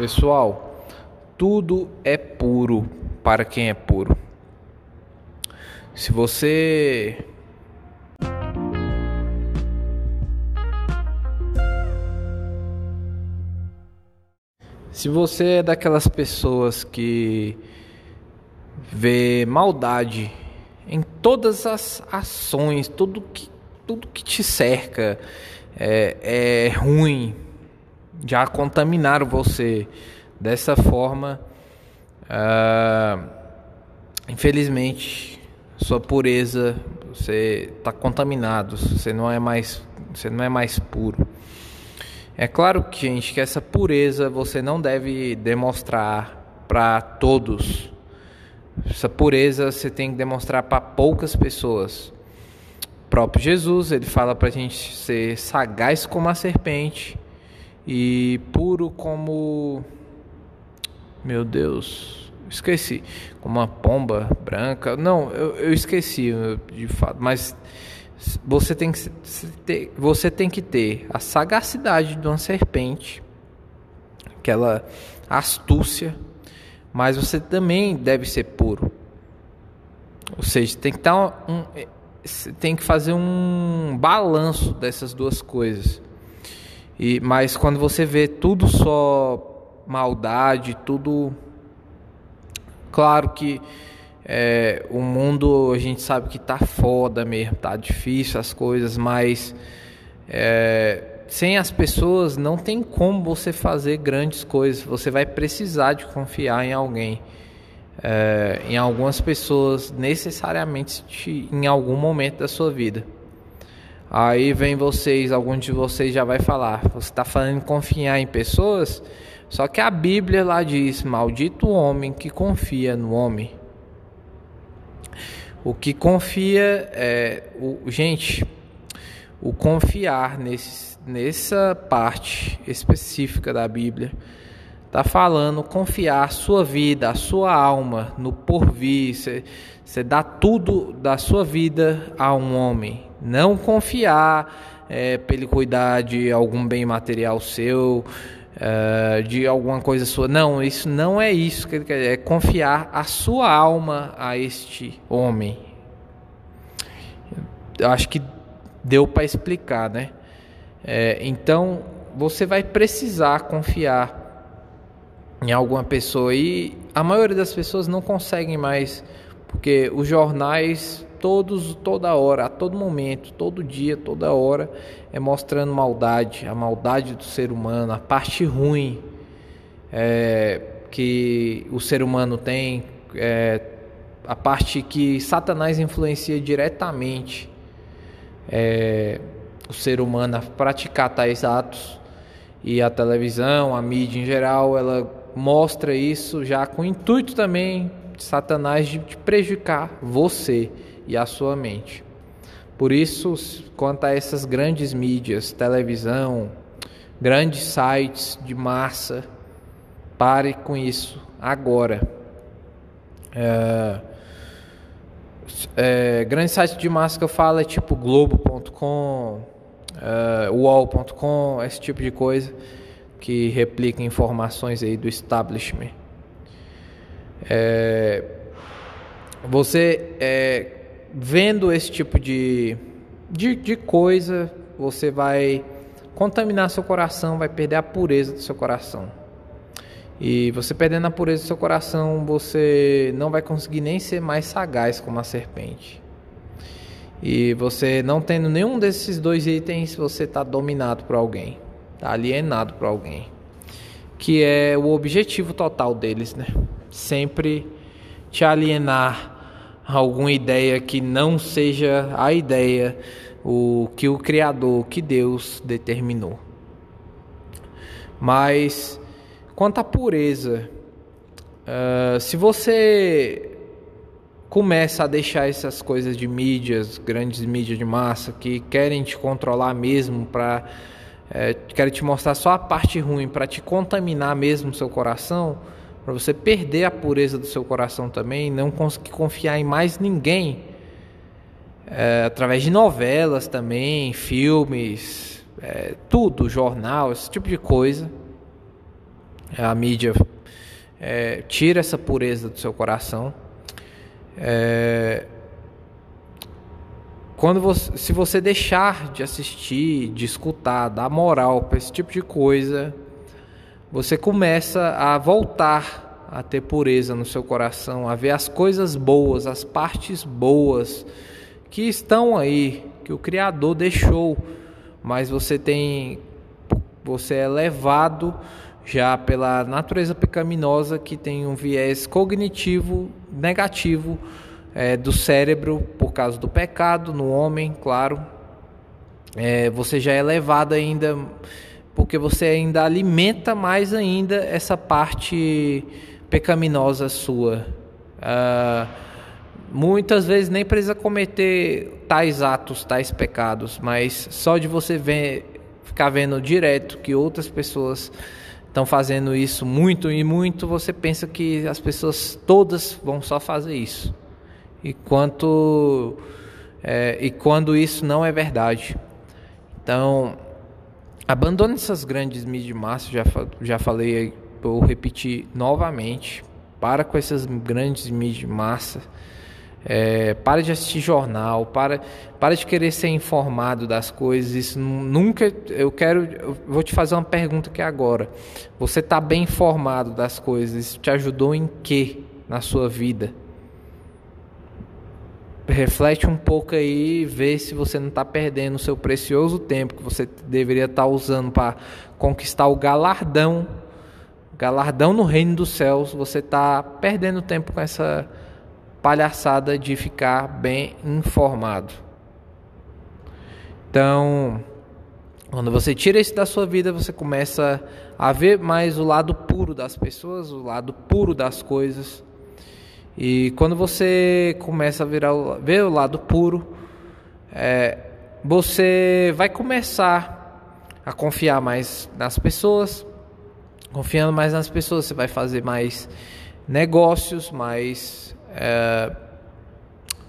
Pessoal, tudo é puro para quem é puro. Se você Se você é daquelas pessoas que vê maldade em todas as ações, tudo que, tudo que te cerca é, é ruim, já contaminaram você dessa forma, uh, infelizmente sua pureza você está contaminado, você não é mais você não é mais puro. É claro que, gente, que essa pureza você não deve demonstrar para todos. Essa pureza você tem que demonstrar para poucas pessoas. O próprio Jesus, ele fala para a gente ser sagaz como a serpente e puro como. Meu Deus, esqueci. Como uma pomba branca. Não, eu, eu esqueci de fato, mas você tem que ter, você tem que ter a sagacidade de uma serpente, aquela astúcia, mas você também deve ser puro. Ou seja, tem que um, tem que fazer um balanço dessas duas coisas. E mas quando você vê tudo só maldade, tudo claro que é, o mundo a gente sabe que tá foda mesmo, tá difícil as coisas, mas é, sem as pessoas não tem como você fazer grandes coisas. Você vai precisar de confiar em alguém, é, em algumas pessoas necessariamente em algum momento da sua vida. Aí vem vocês, alguns de vocês já vai falar, você está falando em confiar em pessoas, só que a Bíblia lá diz: maldito o homem que confia no homem. O que confia é. O, gente, o confiar nesse, nessa parte específica da Bíblia está falando confiar a sua vida, a sua alma no porvir. Você dá tudo da sua vida a um homem. Não confiar é, para ele cuidar de algum bem material seu, uh, de alguma coisa sua. Não, isso não é isso que ele quer. É confiar a sua alma a este homem. Eu acho que deu para explicar, né? É, então você vai precisar confiar em alguma pessoa e a maioria das pessoas não conseguem mais porque os jornais todos, toda hora, a todo momento, todo dia, toda hora, é mostrando maldade, a maldade do ser humano, a parte ruim é, que o ser humano tem, é, a parte que Satanás influencia diretamente é, o ser humano a praticar tais atos. E a televisão, a mídia em geral, ela mostra isso já com o intuito também Satanás de prejudicar você e a sua mente. Por isso, quanto a essas grandes mídias, televisão, grandes sites de massa, pare com isso agora. É, é, grandes sites de massa que eu falo é tipo Globo.com, é, UOL.com, esse tipo de coisa que replica informações aí do establishment. É, você é, vendo esse tipo de, de, de coisa, você vai contaminar seu coração, vai perder a pureza do seu coração. E você perdendo a pureza do seu coração, você não vai conseguir nem ser mais sagaz como a serpente. E você não tendo nenhum desses dois itens, você está dominado por alguém, está alienado por alguém. Que é o objetivo total deles, né? Sempre te alienar alguma ideia que não seja a ideia o que o Criador, que Deus determinou. Mas quanto à pureza, uh, se você começa a deixar essas coisas de mídias, grandes mídias de massa que querem te controlar mesmo para é, querem te mostrar só a parte ruim para te contaminar mesmo seu coração, para você perder a pureza do seu coração também, não conseguir confiar em mais ninguém, é, através de novelas também, filmes, é, tudo, jornal, esse tipo de coisa. a mídia é, tira essa pureza do seu coração. É, quando você, se você deixar de assistir, de escutar, dar moral para esse tipo de coisa, você começa a voltar a ter pureza no seu coração, a ver as coisas boas, as partes boas que estão aí, que o Criador deixou, mas você tem, você é levado já pela natureza pecaminosa que tem um viés cognitivo negativo é, do cérebro por causa do pecado no homem, claro. É, você já é levado ainda porque você ainda alimenta mais ainda essa parte pecaminosa sua. Uh, muitas vezes nem precisa cometer tais atos, tais pecados, mas só de você ver, ficar vendo direto que outras pessoas estão fazendo isso muito e muito, você pensa que as pessoas todas vão só fazer isso. E quanto é, e quando isso não é verdade. Então, abandone essas grandes mídias de massa, já, já falei vou repetir novamente, para com essas grandes mídias de massa. É, para de assistir jornal, para, para de querer ser informado das coisas. Isso nunca. Eu quero. Eu vou te fazer uma pergunta aqui agora. Você está bem informado das coisas? Isso te ajudou em quê na sua vida? Reflete um pouco aí vê se você não está perdendo o seu precioso tempo que você deveria estar tá usando para conquistar o galardão galardão no reino dos céus, você está perdendo tempo com essa palhaçada de ficar bem informado. Então, quando você tira isso da sua vida, você começa a ver mais o lado puro das pessoas, o lado puro das coisas. E quando você começa a virar, ver o lado puro, é, você vai começar a confiar mais nas pessoas, Confiando mais nas pessoas, você vai fazer mais negócios, mais. É,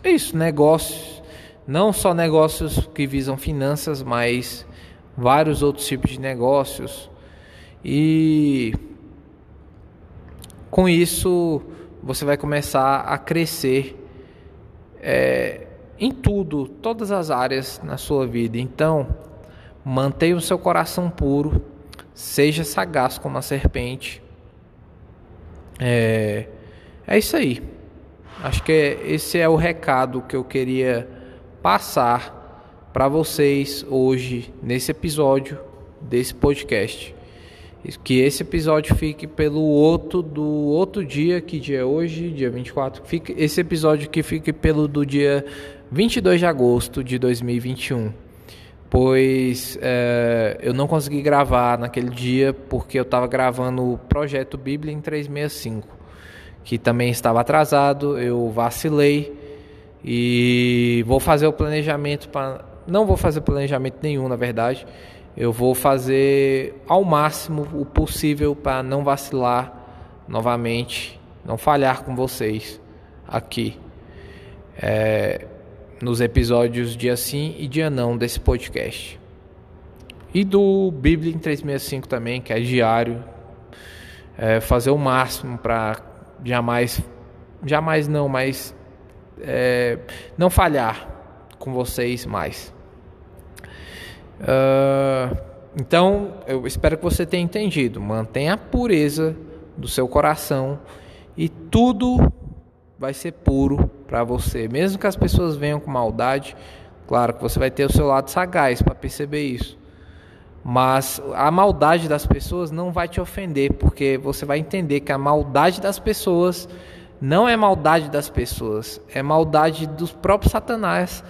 isso, negócios. Não só negócios que visam finanças, mas vários outros tipos de negócios. E com isso você vai começar a crescer é, em tudo, todas as áreas na sua vida. Então, mantenha o seu coração puro Seja sagaz como a serpente. É, é isso aí. Acho que esse é o recado que eu queria passar para vocês hoje nesse episódio desse podcast. Que esse episódio fique pelo outro do outro dia, que dia é hoje, dia 24. Fique, esse episódio que fique pelo do dia 22 de agosto de 2021 pois é, eu não consegui gravar naquele dia porque eu estava gravando o projeto Bíblia em 365, que também estava atrasado, eu vacilei e vou fazer o planejamento para não vou fazer planejamento nenhum, na verdade. Eu vou fazer ao máximo o possível para não vacilar novamente, não falhar com vocês aqui. É, nos episódios dia sim e dia não desse podcast. E do Bíblia em 365 também, que é diário. É, fazer o máximo para jamais, jamais não, mas é, não falhar com vocês mais. Uh, então, eu espero que você tenha entendido. Mantenha a pureza do seu coração e tudo vai ser puro para você. Mesmo que as pessoas venham com maldade, claro que você vai ter o seu lado sagaz para perceber isso. Mas a maldade das pessoas não vai te ofender, porque você vai entender que a maldade das pessoas não é maldade das pessoas, é maldade dos próprios Satanás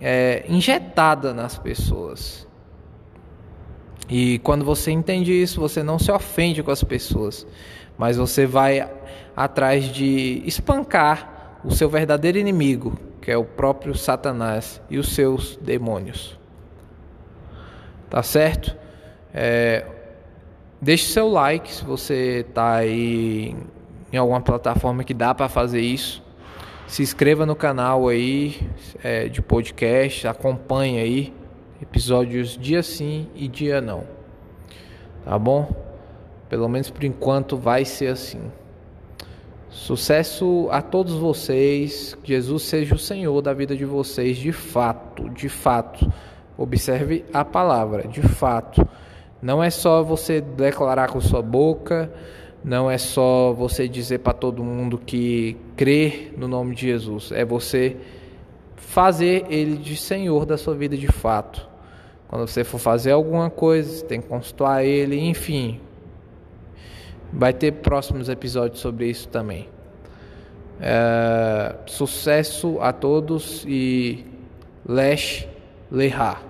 é, injetada nas pessoas. E quando você entende isso, você não se ofende com as pessoas, mas você vai atrás de espancar o seu verdadeiro inimigo, que é o próprio Satanás e os seus demônios. Tá certo? É, deixe seu like se você está aí em alguma plataforma que dá para fazer isso. Se inscreva no canal aí é, de podcast, acompanhe aí episódios dia sim e dia não. Tá bom? Pelo menos por enquanto vai ser assim. Sucesso a todos vocês. Que Jesus seja o Senhor da vida de vocês de fato, de fato. Observe a palavra, de fato. Não é só você declarar com sua boca, não é só você dizer para todo mundo que crê no nome de Jesus, é você fazer ele de Senhor da sua vida de fato. Quando você for fazer alguma coisa, tem que consultar ele, enfim. Vai ter próximos episódios sobre isso também. É, sucesso a todos e Lesh Lehar.